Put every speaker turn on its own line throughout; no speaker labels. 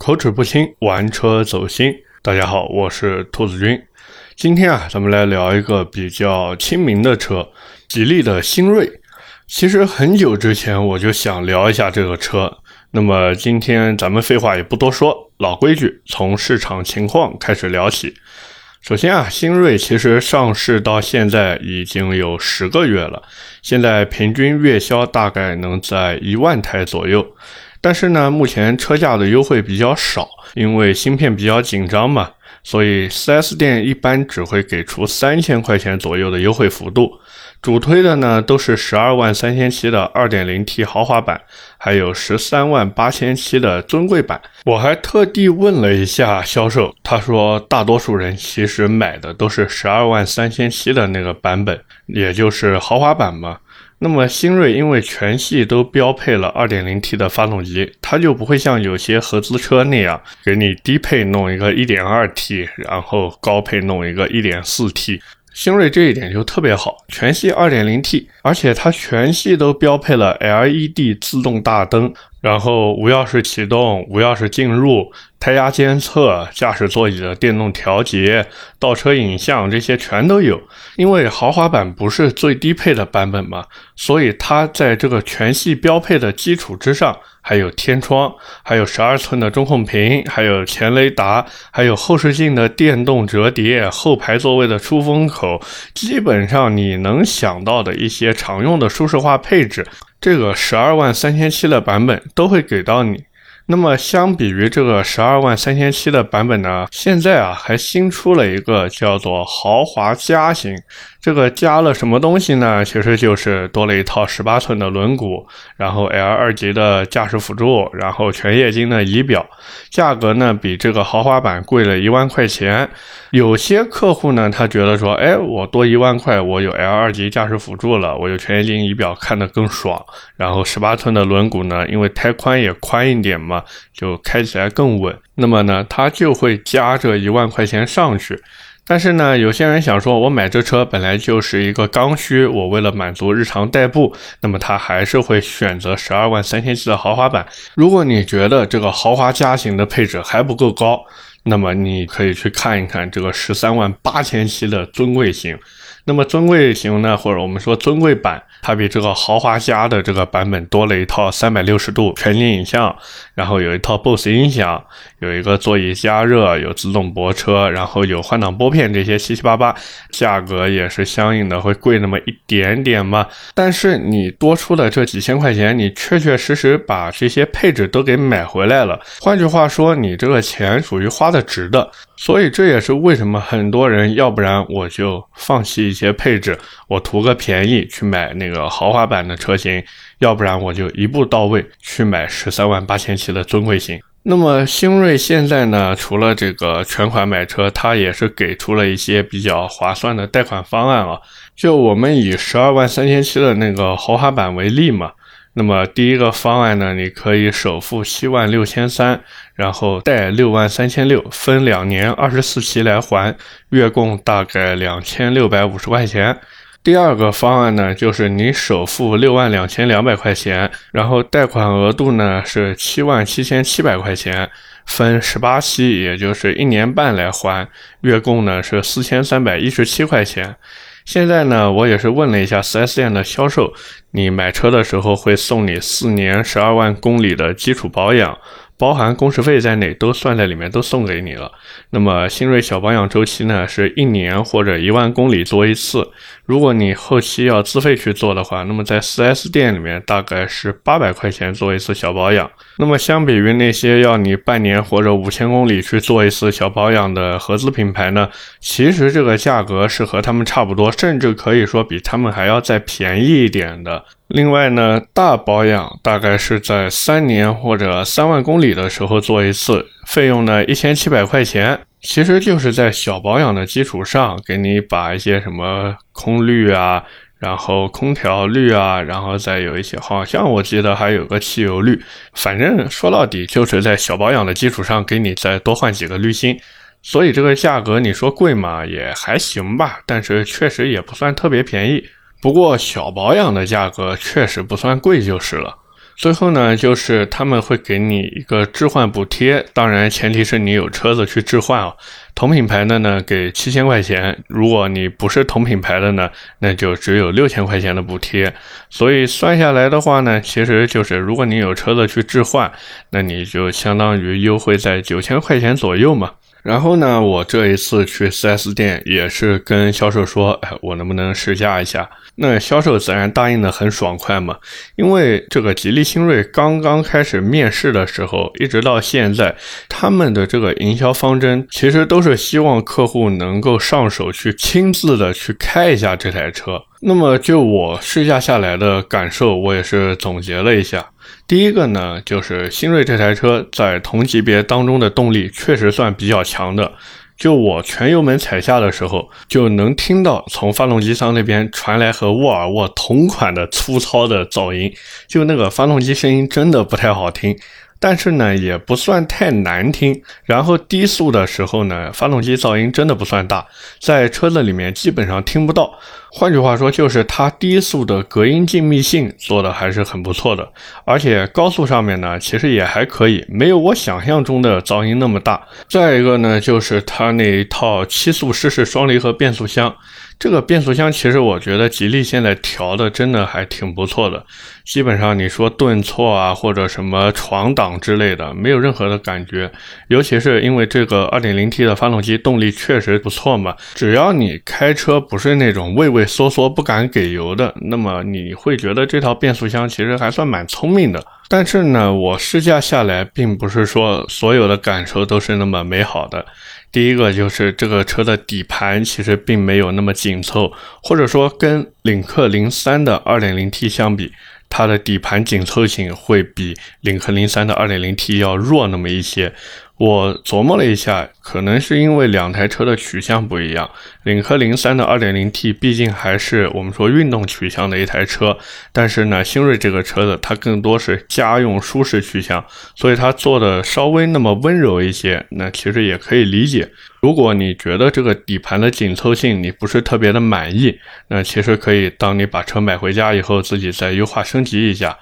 口齿不清，玩车走心。大家好，我是兔子君。今天啊，咱们来聊一个比较亲民的车，吉利的新锐。其实很久之前我就想聊一下这个车。那么今天咱们废话也不多说，老规矩，从市场情况开始聊起。首先啊，新锐其实上市到现在已经有十个月了，现在平均月销大概能在一万台左右。但是呢，目前车价的优惠比较少，因为芯片比较紧张嘛，所以 4S 店一般只会给出三千块钱左右的优惠幅度。主推的呢都是十二万三千七的二点零 T 豪华版，还有十三万八千七的尊贵版。我还特地问了一下销售，他说大多数人其实买的都是十二万三千七的那个版本，也就是豪华版嘛。那么新锐因为全系都标配了 2.0T 的发动机，它就不会像有些合资车那样给你低配弄一个 1.2T，然后高配弄一个 1.4T。新锐这一点就特别好，全系 2.0T，而且它全系都标配了 LED 自动大灯。然后无钥匙启动、无钥匙进入、胎压监测、驾驶座椅的电动调节、倒车影像这些全都有。因为豪华版不是最低配的版本嘛，所以它在这个全系标配的基础之上，还有天窗，还有十二寸的中控屏，还有前雷达，还有后视镜的电动折叠、后排座位的出风口，基本上你能想到的一些常用的舒适化配置。这个十二万三千七的版本都会给到你。那么相比于这个十二万三千七的版本呢，现在啊还新出了一个叫做豪华加型。这个加了什么东西呢？其实就是多了一套十八寸的轮毂，然后 L 二级的驾驶辅助，然后全液晶的仪表。价格呢比这个豪华版贵了一万块钱。有些客户呢，他觉得说，哎，我多一万块，我有 L 二级驾驶辅助了，我有全液晶仪表，看得更爽。然后十八寸的轮毂呢，因为胎宽也宽一点嘛，就开起来更稳。那么呢，他就会加这一万块钱上去。但是呢，有些人想说，我买这车本来就是一个刚需，我为了满足日常代步，那么他还是会选择十二万三千七的豪华版。如果你觉得这个豪华加型的配置还不够高，那么你可以去看一看这个十三万八千七的尊贵型。那么尊贵型呢，或者我们说尊贵版，它比这个豪华加的这个版本多了一套三百六十度全景影像，然后有一套 BOSS 音响，有一个座椅加热，有自动泊车，然后有换挡拨片这些七七八八，价格也是相应的会贵那么一点点嘛。但是你多出的这几千块钱，你确确实实把这些配置都给买回来了。换句话说，你这个钱属于花的值的。所以这也是为什么很多人要不然我就放弃一些配置，我图个便宜去买那个豪华版的车型，要不然我就一步到位去买十三万八千七的尊贵型。那么星瑞现在呢，除了这个全款买车，它也是给出了一些比较划算的贷款方案啊。就我们以十二万三千七的那个豪华版为例嘛。那么第一个方案呢，你可以首付七万六千三，然后贷六万三千六，分两年二十四期来还，月供大概两千六百五十块钱。第二个方案呢，就是你首付六万两千两百块钱，然后贷款额度呢是七万七千七百块钱，分十八期，也就是一年半来还，月供呢是四千三百一十七块钱。现在呢，我也是问了一下 4S 店的销售，你买车的时候会送你四年十二万公里的基础保养。包含工时费在内，都算在里面，都送给你了。那么新锐小保养周期呢，是一年或者一万公里做一次。如果你后期要自费去做的话，那么在 4S 店里面大概是八百块钱做一次小保养。那么相比于那些要你半年或者五千公里去做一次小保养的合资品牌呢，其实这个价格是和他们差不多，甚至可以说比他们还要再便宜一点的。另外呢，大保养大概是在三年或者三万公里的时候做一次，费用呢一千七百块钱，其实就是在小保养的基础上，给你把一些什么空滤啊，然后空调滤啊，然后再有一些，好像我记得还有个汽油滤，反正说到底就是在小保养的基础上给你再多换几个滤芯，所以这个价格你说贵嘛也还行吧，但是确实也不算特别便宜。不过小保养的价格确实不算贵就是了，最后呢，就是他们会给你一个置换补贴，当然前提是你有车子去置换啊。同品牌的呢，给七千块钱；如果你不是同品牌的呢，那就只有六千块钱的补贴。所以算下来的话呢，其实就是如果你有车子去置换，那你就相当于优惠在九千块钱左右嘛。然后呢，我这一次去 4S 店也是跟销售说，哎，我能不能试驾一下？那销售自然答应的很爽快嘛，因为这个吉利星瑞刚刚开始面试的时候，一直到现在，他们的这个营销方针其实都是希望客户能够上手去亲自的去开一下这台车。那么就我试驾下来的感受，我也是总结了一下。第一个呢，就是新锐这台车在同级别当中的动力确实算比较强的。就我全油门踩下的时候，就能听到从发动机舱那边传来和沃尔沃同款的粗糙的噪音，就那个发动机声音真的不太好听。但是呢，也不算太难听。然后低速的时候呢，发动机噪音真的不算大，在车子里面基本上听不到。换句话说，就是它低速的隔音静谧性做的还是很不错的。而且高速上面呢，其实也还可以，没有我想象中的噪音那么大。再一个呢，就是它那一套七速湿式双离合变速箱。这个变速箱其实我觉得吉利现在调的真的还挺不错的，基本上你说顿挫啊或者什么闯档之类的，没有任何的感觉。尤其是因为这个 2.0T 的发动机动力确实不错嘛，只要你开车不是那种畏畏缩缩不敢给油的，那么你会觉得这套变速箱其实还算蛮聪明的。但是呢，我试驾下来，并不是说所有的感受都是那么美好的。第一个就是这个车的底盘其实并没有那么紧凑，或者说跟领克零三的 2.0T 相比，它的底盘紧凑性会比领克零三的 2.0T 要弱那么一些。我琢磨了一下，可能是因为两台车的取向不一样。领克零三的 2.0T 毕竟还是我们说运动取向的一台车，但是呢，星瑞这个车子它更多是家用舒适取向，所以它做的稍微那么温柔一些，那其实也可以理解。如果你觉得这个底盘的紧凑性你不是特别的满意，那其实可以当你把车买回家以后，自己再优化升级一下。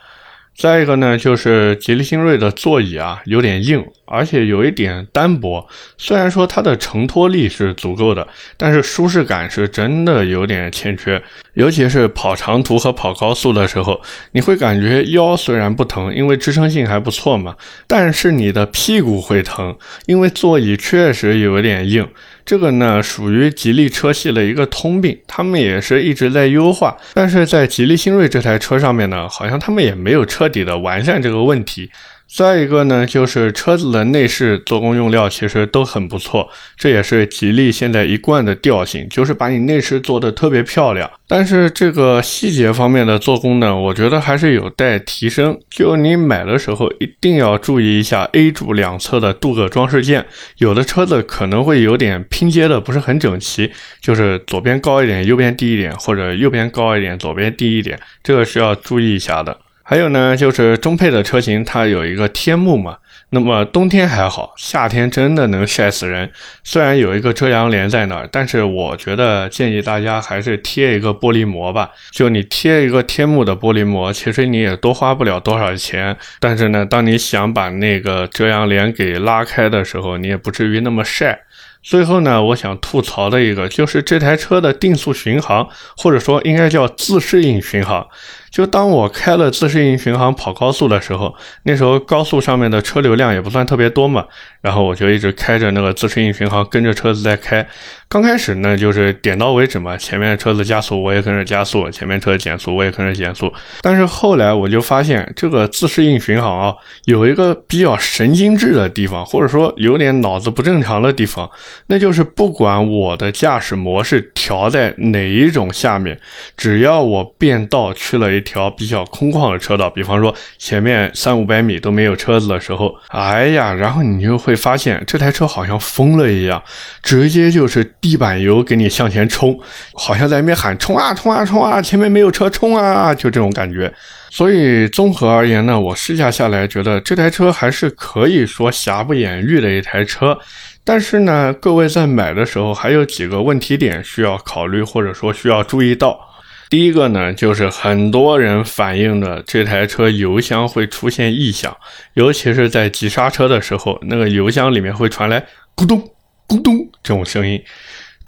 再一个呢，就是吉利星瑞的座椅啊，有点硬，而且有一点单薄。虽然说它的承托力是足够的，但是舒适感是真的有点欠缺。尤其是跑长途和跑高速的时候，你会感觉腰虽然不疼，因为支撑性还不错嘛，但是你的屁股会疼，因为座椅确实有点硬。这个呢，属于吉利车系的一个通病，他们也是一直在优化，但是在吉利星瑞这台车上面呢，好像他们也没有彻底的完善这个问题。再一个呢，就是车子的内饰做工用料其实都很不错，这也是吉利现在一贯的调性，就是把你内饰做的特别漂亮。但是这个细节方面的做工呢，我觉得还是有待提升。就你买的时候一定要注意一下 A 柱两侧的镀铬装饰件，有的车子可能会有点拼接的不是很整齐，就是左边高一点，右边低一点，或者右边高一点，左边低一点，这个是要注意一下的。还有呢，就是中配的车型，它有一个天幕嘛。那么冬天还好，夏天真的能晒死人。虽然有一个遮阳帘在那儿，但是我觉得建议大家还是贴一个玻璃膜吧。就你贴一个天幕的玻璃膜，其实你也多花不了多少钱。但是呢，当你想把那个遮阳帘给拉开的时候，你也不至于那么晒。最后呢，我想吐槽的一个就是这台车的定速巡航，或者说应该叫自适应巡航。就当我开了自适应巡航跑高速的时候，那时候高速上面的车流量也不算特别多嘛，然后我就一直开着那个自适应巡航，跟着车子在开。刚开始呢，就是点到为止嘛，前面车子加速我也跟着加速，前面车减速我也跟着减速。但是后来我就发现，这个自适应巡航啊，有一个比较神经质的地方，或者说有点脑子不正常的地方，那就是不管我的驾驶模式调在哪一种下面，只要我变道去了。一条比较空旷的车道，比方说前面三五百米都没有车子的时候，哎呀，然后你就会发现这台车好像疯了一样，直接就是地板油给你向前冲，好像在那边喊冲啊冲啊冲啊，前面没有车冲啊，就这种感觉。所以综合而言呢，我试驾下来觉得这台车还是可以说瑕不掩瑜的一台车，但是呢，各位在买的时候还有几个问题点需要考虑或者说需要注意到。第一个呢，就是很多人反映的这台车油箱会出现异响，尤其是在急刹车的时候，那个油箱里面会传来咕咚咕咚这种声音。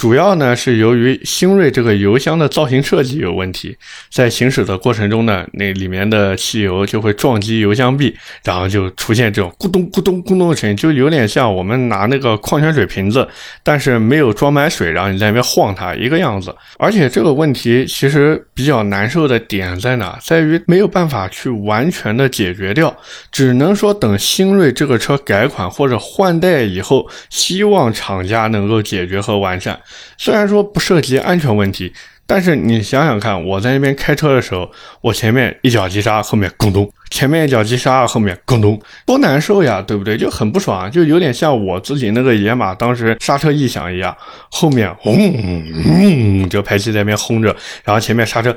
主要呢是由于星瑞这个油箱的造型设计有问题，在行驶的过程中呢，那里面的汽油就会撞击油箱壁，然后就出现这种咕咚咕咚咕咚的声音，就有点像我们拿那个矿泉水瓶子，但是没有装满水，然后你在那边晃它一个样子。而且这个问题其实比较难受的点在哪，在于没有办法去完全的解决掉，只能说等星瑞这个车改款或者换代以后，希望厂家能够解决和完善。虽然说不涉及安全问题，但是你想想看，我在那边开车的时候，我前面一脚急刹，后面咕咚；前面一脚急刹，后面咕咚，多难受呀，对不对？就很不爽，就有点像我自己那个野马当时刹车异响一样，后面轰轰，就排气在那边轰着，然后前面刹车，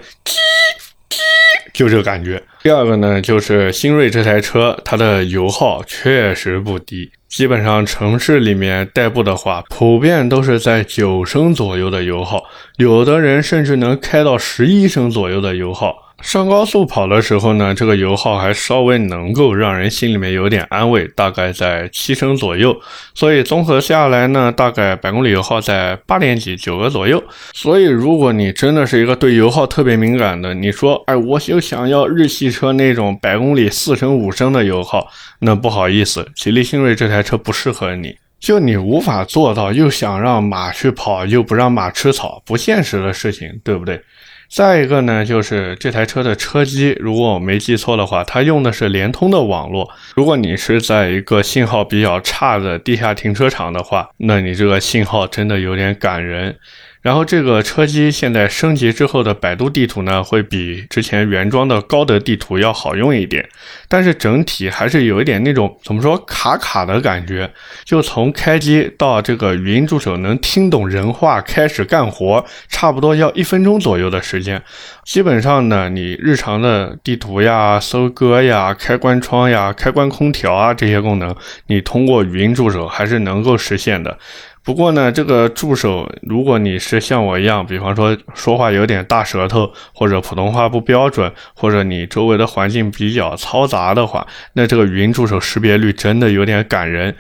就这个感觉。第二个呢，就是新锐这台车，它的油耗确实不低。基本上城市里面代步的话，普遍都是在九升左右的油耗，有的人甚至能开到十一升左右的油耗。上高速跑的时候呢，这个油耗还稍微能够让人心里面有点安慰，大概在七升左右。所以综合下来呢，大概百公里油耗在八点几九个左右。所以如果你真的是一个对油耗特别敏感的，你说，哎，我就想要日系车那种百公里四升五升的油耗，那不好意思，吉利星瑞这台车不适合你。就你无法做到，又想让马去跑，又不让马吃草，不现实的事情，对不对？再一个呢，就是这台车的车机，如果我没记错的话，它用的是联通的网络。如果你是在一个信号比较差的地下停车场的话，那你这个信号真的有点感人。然后这个车机现在升级之后的百度地图呢，会比之前原装的高德地图要好用一点，但是整体还是有一点那种怎么说卡卡的感觉。就从开机到这个语音助手能听懂人话开始干活，差不多要一分钟左右的时间。基本上呢，你日常的地图呀、搜歌呀、开关窗呀、开关空调啊这些功能，你通过语音助手还是能够实现的。不过呢，这个助手，如果你是像我一样，比方说说话有点大舌头，或者普通话不标准，或者你周围的环境比较嘈杂的话，那这个语音助手识别率真的有点感人。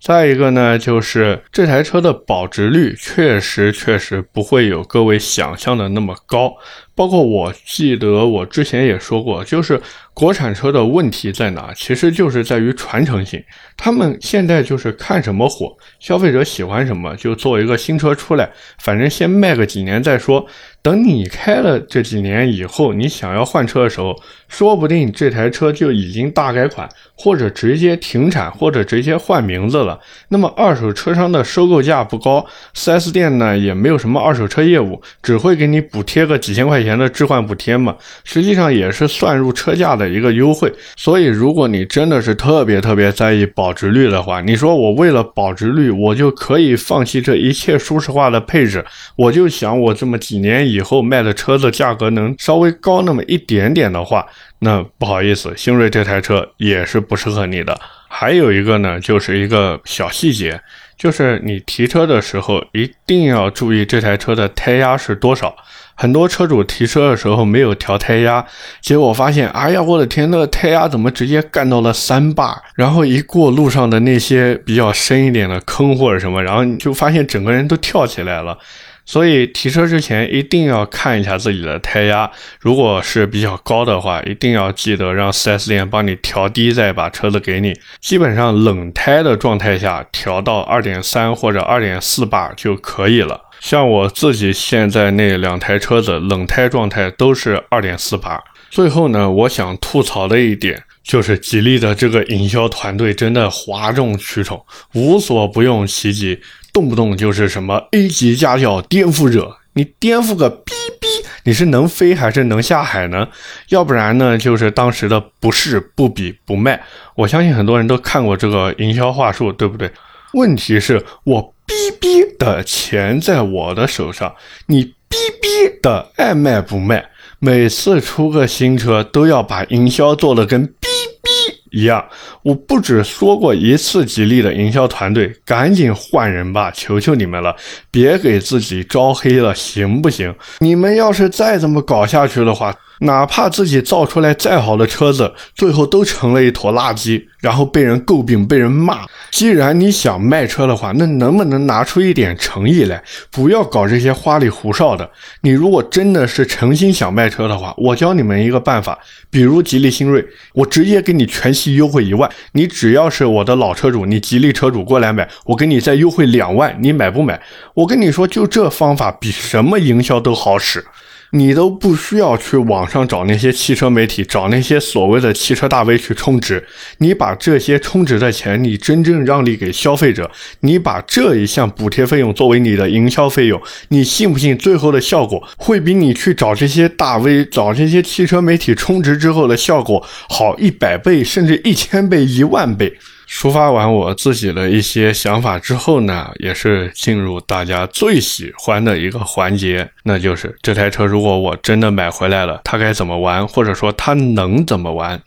再一个呢，就是这台车的保值率确实确实不会有各位想象的那么高。包括我记得我之前也说过，就是国产车的问题在哪？其实就是在于传承性。他们现在就是看什么火，消费者喜欢什么，就做一个新车出来，反正先卖个几年再说。等你开了这几年以后，你想要换车的时候，说不定这台车就已经大改款，或者直接停产，或者直接换名字了。那么二手车商的收购价不高，4S 店呢也没有什么二手车业务，只会给你补贴个几千块钱钱的置换补贴嘛，实际上也是算入车价的一个优惠。所以如果你真的是特别特别在意保值率的话，你说我为了保值率，我就可以放弃这一切舒适化的配置，我就想我这么几年。以后卖的车子价格能稍微高那么一点点的话，那不好意思，星瑞这台车也是不适合你的。还有一个呢，就是一个小细节，就是你提车的时候一定要注意这台车的胎压是多少。很多车主提车的时候没有调胎压，结果发现，哎呀，我的天，那个胎压怎么直接干到了三把？然后一过路上的那些比较深一点的坑或者什么，然后你就发现整个人都跳起来了。所以提车之前一定要看一下自己的胎压，如果是比较高的话，一定要记得让 4S 店帮你调低，再把车子给你。基本上冷胎的状态下，调到2.3或者2.4把就可以了。像我自己现在那两台车子，冷胎状态都是2.4把。最后呢，我想吐槽的一点就是吉利的这个营销团队真的哗众取宠，无所不用其极。动不动就是什么 A 级驾校颠覆者，你颠覆个逼逼！你是能飞还是能下海呢？要不然呢，就是当时的不是不比不卖。我相信很多人都看过这个营销话术，对不对？问题是我逼逼的钱在我的手上，你逼逼的爱卖不卖，每次出个新车都要把营销做的跟逼逼一样。我不止说过一次，吉利的营销团队赶紧换人吧，求求你们了，别给自己招黑了，行不行？你们要是再这么搞下去的话。哪怕自己造出来再好的车子，最后都成了一坨垃圾，然后被人诟病、被人骂。既然你想卖车的话，那能不能拿出一点诚意来，不要搞这些花里胡哨的？你如果真的是诚心想卖车的话，我教你们一个办法，比如吉利新锐，我直接给你全系优惠一万，你只要是我的老车主，你吉利车主过来买，我给你再优惠两万，你买不买？我跟你说，就这方法比什么营销都好使。你都不需要去网上找那些汽车媒体，找那些所谓的汽车大 V 去充值。你把这些充值的钱，你真正让利给消费者，你把这一项补贴费用作为你的营销费用，你信不信最后的效果会比你去找这些大 V、找这些汽车媒体充值之后的效果好一百倍，甚至一千倍、一万倍？抒发完我自己的一些想法之后呢，也是进入大家最喜欢的一个环节，那就是这台车如果我真的买回来了，它该怎么玩，或者说它能怎么玩？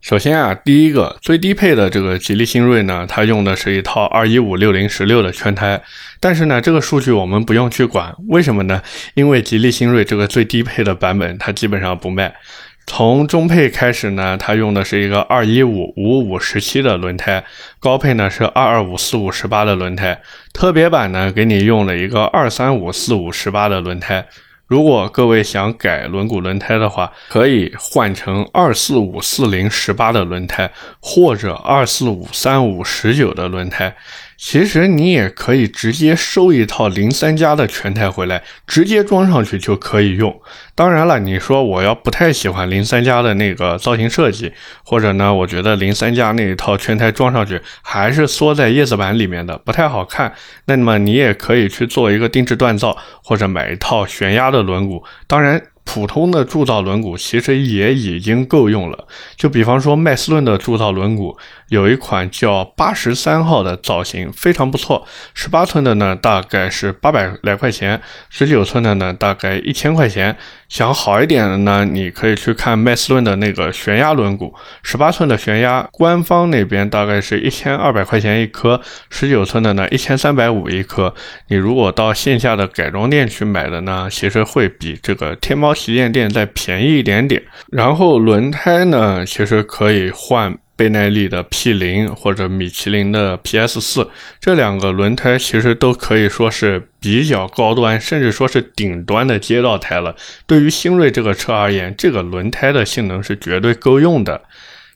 首先啊，第一个最低配的这个吉利星瑞呢，它用的是一套二一五六零十六的圈胎，但是呢，这个数据我们不用去管，为什么呢？因为吉利星瑞这个最低配的版本它基本上不卖。从中配开始呢，它用的是一个二一五五五十七的轮胎，高配呢是二二五四五十八的轮胎，特别版呢给你用了一个二三五四五十八的轮胎。如果各位想改轮毂轮胎的话，可以换成二四五四零十八的轮胎，或者二四五三五十九的轮胎。其实你也可以直接收一套零三加的全胎回来，直接装上去就可以用。当然了，你说我要不太喜欢零三加的那个造型设计，或者呢，我觉得零三加那一套全胎装上去还是缩在叶子板里面的，不太好看。那么你也可以去做一个定制锻造，或者买一套悬压的轮毂。当然。普通的铸造轮毂其实也已经够用了。就比方说麦斯顿的铸造轮毂，有一款叫八十三号的造型非常不错。十八寸的呢，大概是八百来块钱；十九寸的呢，大概一千块钱。想好一点的呢，你可以去看麦斯顿的那个悬压轮毂，十八寸的悬压，官方那边大概是一千二百块钱一颗；十九寸的呢，一千三百五一颗。你如果到线下的改装店去买的呢，其实会比这个天猫旗舰店再便宜一点点。然后轮胎呢，其实可以换。倍耐力的 P 零或者米其林的 PS 四，这两个轮胎其实都可以说是比较高端，甚至说是顶端的街道胎了。对于星锐这个车而言，这个轮胎的性能是绝对够用的。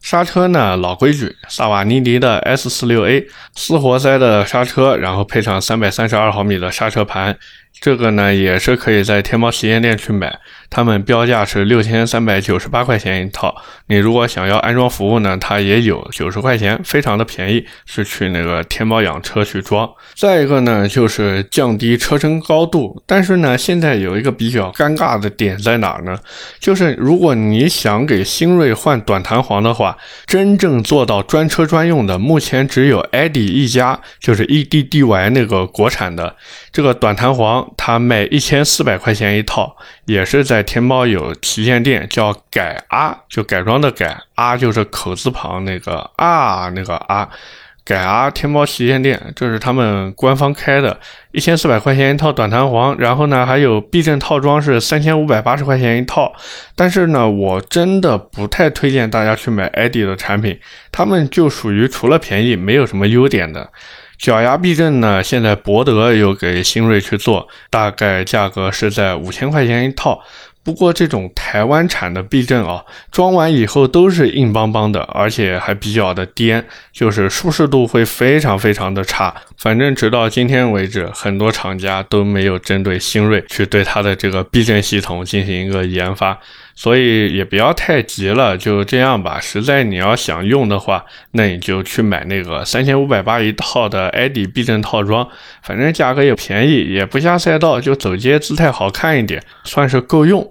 刹车呢，老规矩，萨瓦尼迪的 S 四六 A 四活塞的刹车，然后配上三百三十二毫米的刹车盘。这个呢也是可以在天猫旗舰店去买，他们标价是六千三百九十八块钱一套。你如果想要安装服务呢，它也有九十块钱，非常的便宜，是去那个天猫养车去装。再一个呢，就是降低车身高度。但是呢，现在有一个比较尴尬的点在哪呢？就是如果你想给新锐换短弹簧的话，真正做到专车专用的，目前只有 EDI 一家，就是 EDDY 那个国产的这个短弹簧。它卖一千四百块钱一套，也是在天猫有旗舰店，叫改啊，就改装的改啊，就是口字旁那个啊，那个啊，改啊，天猫旗舰店，这是他们官方开的，一千四百块钱一套短弹簧，然后呢，还有避震套装是三千五百八十块钱一套，但是呢，我真的不太推荐大家去买 ID 的产品，他们就属于除了便宜没有什么优点的。脚牙避震呢？现在博德又给新锐去做，大概价格是在五千块钱一套。不过这种台湾产的避震啊，装完以后都是硬邦邦的，而且还比较的颠，就是舒适度会非常非常的差。反正直到今天为止，很多厂家都没有针对新锐去对它的这个避震系统进行一个研发，所以也不要太急了，就这样吧。实在你要想用的话，那你就去买那个三千五百八一套的 ID 避震套装，反正价格也便宜，也不下赛道，就走街姿态好看一点，算是够用。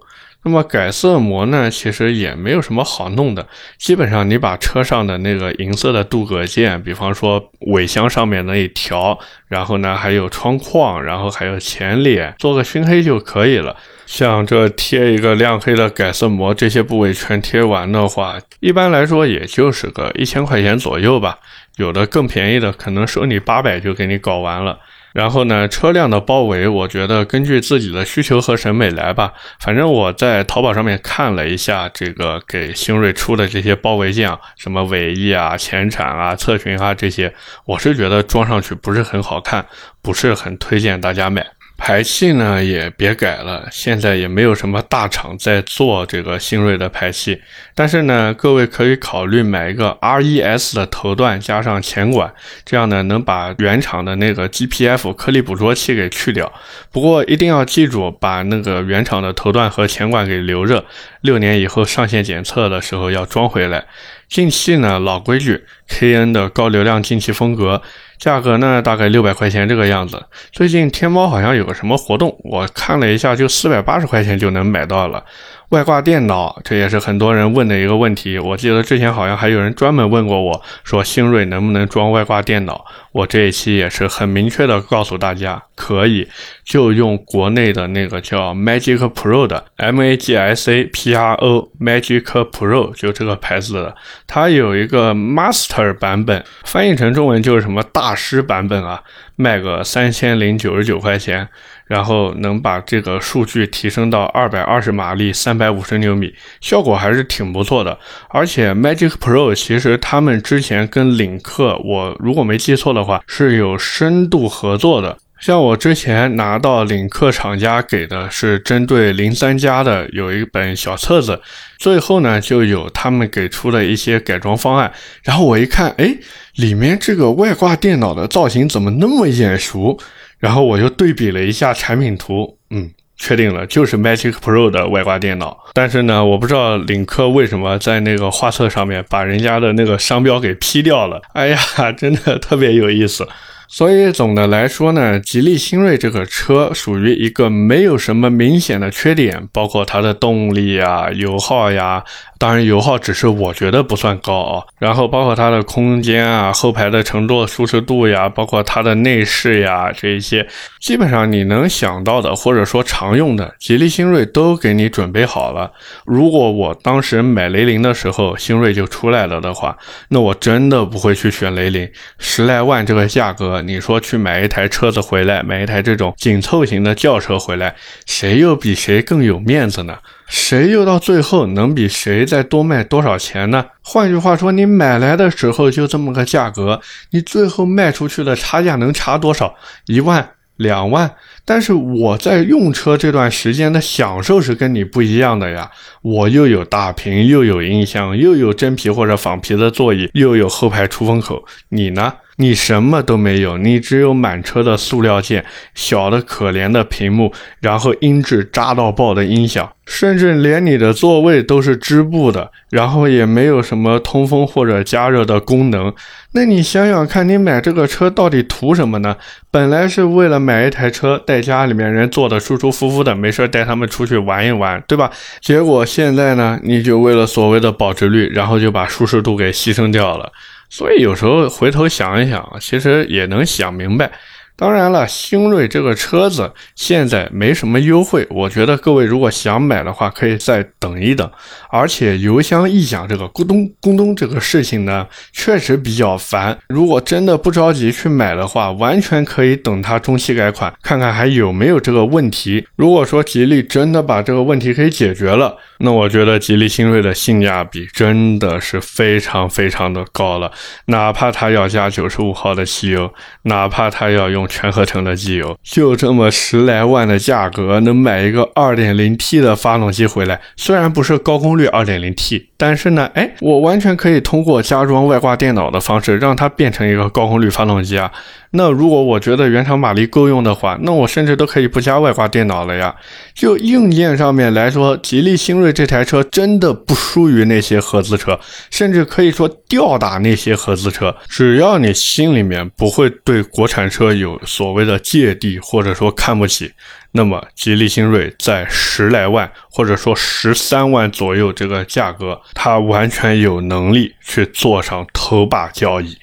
那么改色膜呢，其实也没有什么好弄的，基本上你把车上的那个银色的镀铬件，比方说尾箱上面那一条，然后呢还有窗框，然后还有前脸，做个熏黑就可以了。像这贴一个亮黑的改色膜，这些部位全贴完的话，一般来说也就是个一千块钱左右吧。有的更便宜的，可能收你八百就给你搞完了。然后呢，车辆的包围，我觉得根据自己的需求和审美来吧。反正我在淘宝上面看了一下这个给星瑞出的这些包围件，什么尾翼啊、前铲啊、侧裙啊这些，我是觉得装上去不是很好看，不是很推荐大家买。排气呢也别改了，现在也没有什么大厂在做这个新锐的排气。但是呢，各位可以考虑买一个 RES 的头段加上前管，这样呢能把原厂的那个 GPF 颗粒捕捉器给去掉。不过一定要记住，把那个原厂的头段和前管给留着，六年以后上线检测的时候要装回来。进气呢，老规矩，KN 的高流量进气风格。价格呢，大概六百块钱这个样子。最近天猫好像有个什么活动，我看了一下，就四百八十块钱就能买到了。外挂电脑，这也是很多人问的一个问题。我记得之前好像还有人专门问过我说，星瑞能不能装外挂电脑？我这一期也是很明确的告诉大家，可以，就用国内的那个叫 Magic Pro 的 M A G S A P R O Magic Pro，就这个牌子的，它有一个 Master 版本，翻译成中文就是什么大师版本啊，卖个三千零九十九块钱。然后能把这个数据提升到二百二十马力、三百五十牛米，效果还是挺不错的。而且 Magic Pro 其实他们之前跟领克，我如果没记错的话，是有深度合作的。像我之前拿到领克厂家给的是针对零三加的有一本小册子，最后呢就有他们给出的一些改装方案。然后我一看，哎，里面这个外挂电脑的造型怎么那么眼熟？然后我又对比了一下产品图，嗯，确定了就是 Magic Pro 的外挂电脑。但是呢，我不知道领克为什么在那个画册上面把人家的那个商标给 P 掉了。哎呀，真的特别有意思。所以总的来说呢，吉利星瑞这个车属于一个没有什么明显的缺点，包括它的动力呀、油耗呀。当然，油耗只是我觉得不算高啊。然后包括它的空间啊、后排的乘坐舒适度呀，包括它的内饰呀，这一些基本上你能想到的或者说常用的，吉利星瑞都给你准备好了。如果我当时买雷凌的时候，星瑞就出来了的话，那我真的不会去选雷凌，十来万这个价格，你说去买一台车子回来，买一台这种紧凑型的轿车回来，谁又比谁更有面子呢？谁又到最后能比谁再多卖多少钱呢？换句话说，你买来的时候就这么个价格，你最后卖出去的差价能差多少？一万、两万？但是我在用车这段时间的享受是跟你不一样的呀，我又有大屏，又有音箱，又有真皮或者仿皮的座椅，又有后排出风口，你呢？你什么都没有，你只有满车的塑料件，小的可怜的屏幕，然后音质渣到爆的音响，甚至连你的座位都是织布的，然后也没有什么通风或者加热的功能。那你想想看，你买这个车到底图什么呢？本来是为了买一台车带家里面人坐的舒舒服服的，没事带他们出去玩一玩，对吧？结果现在呢，你就为了所谓的保值率，然后就把舒适度给牺牲掉了。所以有时候回头想一想，其实也能想明白。当然了，星瑞这个车子现在没什么优惠，我觉得各位如果想买的话，可以再等一等。而且油箱异响这个咕咚咕咚这个事情呢，确实比较烦。如果真的不着急去买的话，完全可以等它中期改款，看看还有没有这个问题。如果说吉利真的把这个问题给解决了，那我觉得吉利星瑞的性价比真的是非常非常的高了。哪怕它要加九十五号的汽油，哪怕它要用全合成的机油，就这么十来万的价格，能买一个二点零 T 的发动机回来，虽然不是高功率二点零 T，但是呢，哎，我完全可以通过加装外挂电脑的方式，让它变成一个高功率发动机啊。那如果我觉得原厂马力够用的话，那我甚至都可以不加外挂电脑了呀。就硬件上面来说，吉利星瑞这台车真的不输于那些合资车，甚至可以说吊打那些合资车。只要你心里面不会对国产车有所谓的芥蒂，或者说看不起，那么吉利星瑞在十来万或者说十三万左右这个价格，它完全有能力去坐上头把交椅。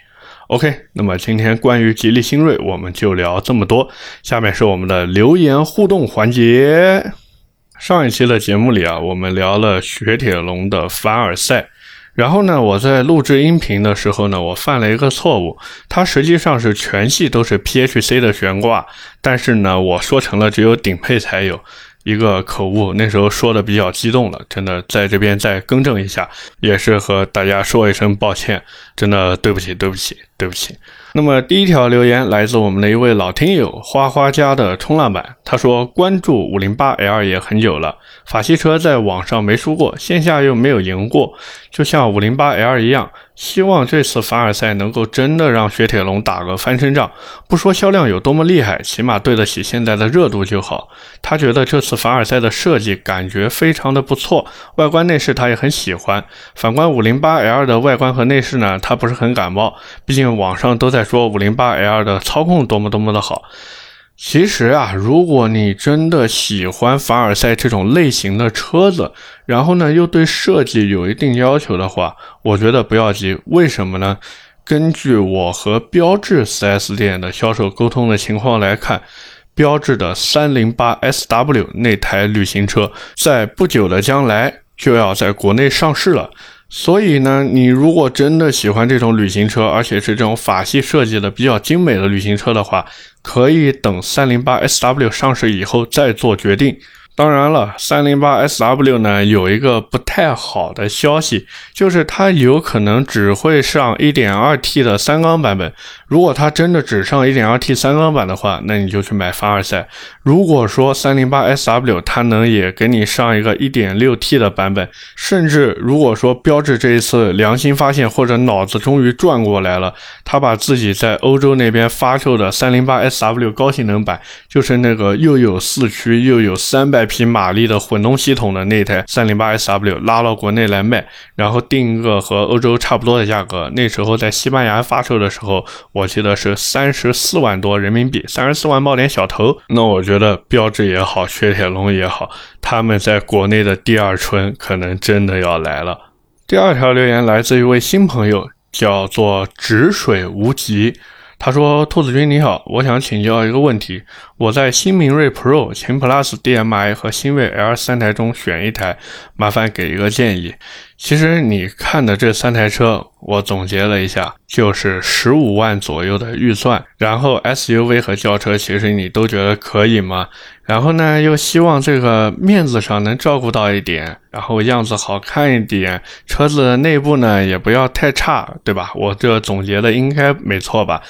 OK，那么今天关于吉利星瑞，我们就聊这么多。下面是我们的留言互动环节。上一期的节目里啊，我们聊了雪铁龙的凡尔赛。然后呢，我在录制音频的时候呢，我犯了一个错误，它实际上是全系都是 PHC 的悬挂，但是呢，我说成了只有顶配才有。一个口误，那时候说的比较激动了，真的在这边再更正一下，也是和大家说一声抱歉，真的对不起，对不起，对不起。那么第一条留言来自我们的一位老听友花花家的冲浪板，他说关注五零八 L 也很久了，法系车在网上没输过，线下又没有赢过，就像五零八 L 一样。希望这次凡尔赛能够真的让雪铁龙打个翻身仗，不说销量有多么厉害，起码对得起现在的热度就好。他觉得这次凡尔赛的设计感觉非常的不错，外观内饰他也很喜欢。反观五零八 L 的外观和内饰呢，他不是很感冒，毕竟网上都在说五零八 L 的操控多么多么的好。其实啊，如果你真的喜欢凡尔赛这种类型的车子，然后呢又对设计有一定要求的话，我觉得不要急。为什么呢？根据我和标致 4S 店的销售沟通的情况来看，标致的 308SW 那台旅行车在不久的将来就要在国内上市了。所以呢，你如果真的喜欢这种旅行车，而且是这种法系设计的比较精美的旅行车的话，可以等三零八 SW 上市以后再做决定。当然了，三零八 SW 呢有一个不太好的消息，就是它有可能只会上 1.2T 的三缸版本。如果它真的只上 1.2T 三缸版的话，那你就去买凡尔赛。如果说三零八 SW 它能也给你上一个 1.6T 的版本，甚至如果说标致这一次良心发现或者脑子终于转过来了，他把自己在欧洲那边发售的三零八 SW 高性能版，就是那个又有四驱又有三百。匹马力的混动系统的那台三零八 SW 拉到国内来卖，然后定一个和欧洲差不多的价格。那时候在西班牙发售的时候，我记得是三十四万多人民币，三十四万冒点小头。那我觉得标致也好，雪铁龙也好，他们在国内的第二春可能真的要来了。第二条留言来自一位新朋友，叫做止水无极。他说：“兔子君你好，我想请教一个问题。我在新明锐 Pro、秦 Plus DM-i 和新锐 L 三台中选一台，麻烦给一个建议。”其实你看的这三台车，我总结了一下，就是十五万左右的预算。然后 SUV 和轿车，其实你都觉得可以吗？然后呢，又希望这个面子上能照顾到一点，然后样子好看一点，车子的内部呢也不要太差，对吧？我这总结的应该没错吧？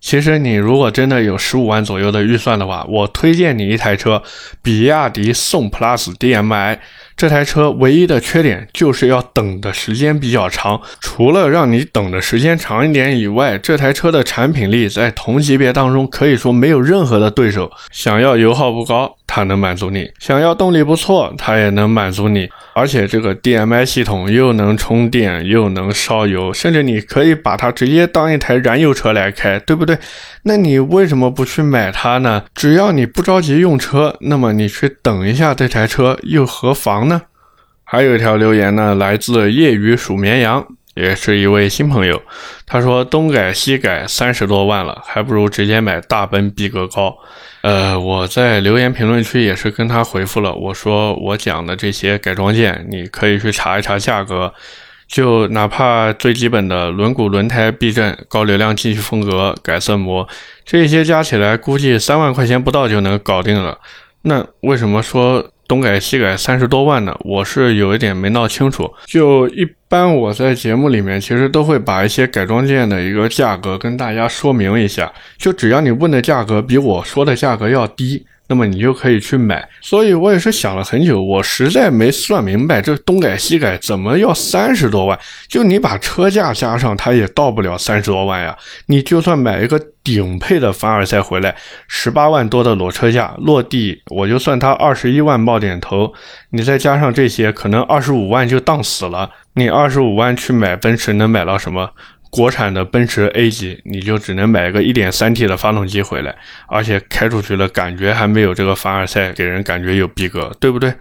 其实你如果真的有十五万左右的预算的话，我推荐你一台车，比亚迪宋 PLUS DM-i。这台车唯一的缺点就是要等的时间比较长。除了让你等的时间长一点以外，这台车的产品力在同级别当中可以说没有任何的对手。想要油耗不高。它能满足你想要动力不错，它也能满足你，而且这个 DMI 系统又能充电又能烧油，甚至你可以把它直接当一台燃油车来开，对不对？那你为什么不去买它呢？只要你不着急用车，那么你去等一下这台车又何妨呢？还有一条留言呢，来自业余数绵羊，也是一位新朋友，他说东改西改三十多万了，还不如直接买大奔逼格高。呃，我在留言评论区也是跟他回复了，我说我讲的这些改装件，你可以去查一查价格，就哪怕最基本的轮毂、轮胎、避震、高流量进气风格、改色膜，这些加起来估计三万块钱不到就能搞定了。那为什么说？东改西改三十多万的，我是有一点没闹清楚。就一般我在节目里面，其实都会把一些改装件的一个价格跟大家说明一下。就只要你问的价格比我说的价格要低，那么你就可以去买。所以我也是想了很久，我实在没算明白这东改西改怎么要三十多万。就你把车价加上，它也到不了三十多万呀。你就算买一个顶配的凡尔赛回来，十八万多的裸车价落地，我就算它二十一万冒点头，你再加上这些，可能二十五万就当死了。你二十五万去买奔驰，能买到什么？国产的奔驰 A 级，你就只能买个 1.3T 的发动机回来，而且开出去了感觉还没有这个凡尔赛给人感觉有逼格，对不对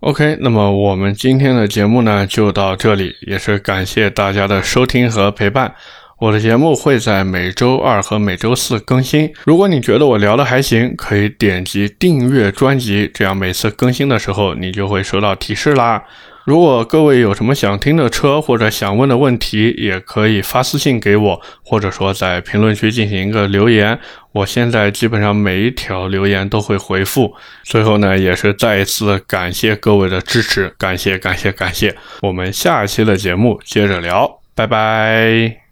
？OK，那么我们今天的节目呢就到这里，也是感谢大家的收听和陪伴。我的节目会在每周二和每周四更新。如果你觉得我聊的还行，可以点击订阅专辑，这样每次更新的时候你就会收到提示啦。如果各位有什么想听的车或者想问的问题，也可以发私信给我，或者说在评论区进行一个留言。我现在基本上每一条留言都会回复。最后呢，也是再一次感谢各位的支持，感谢感谢感谢。我们下一期的节目接着聊，拜拜。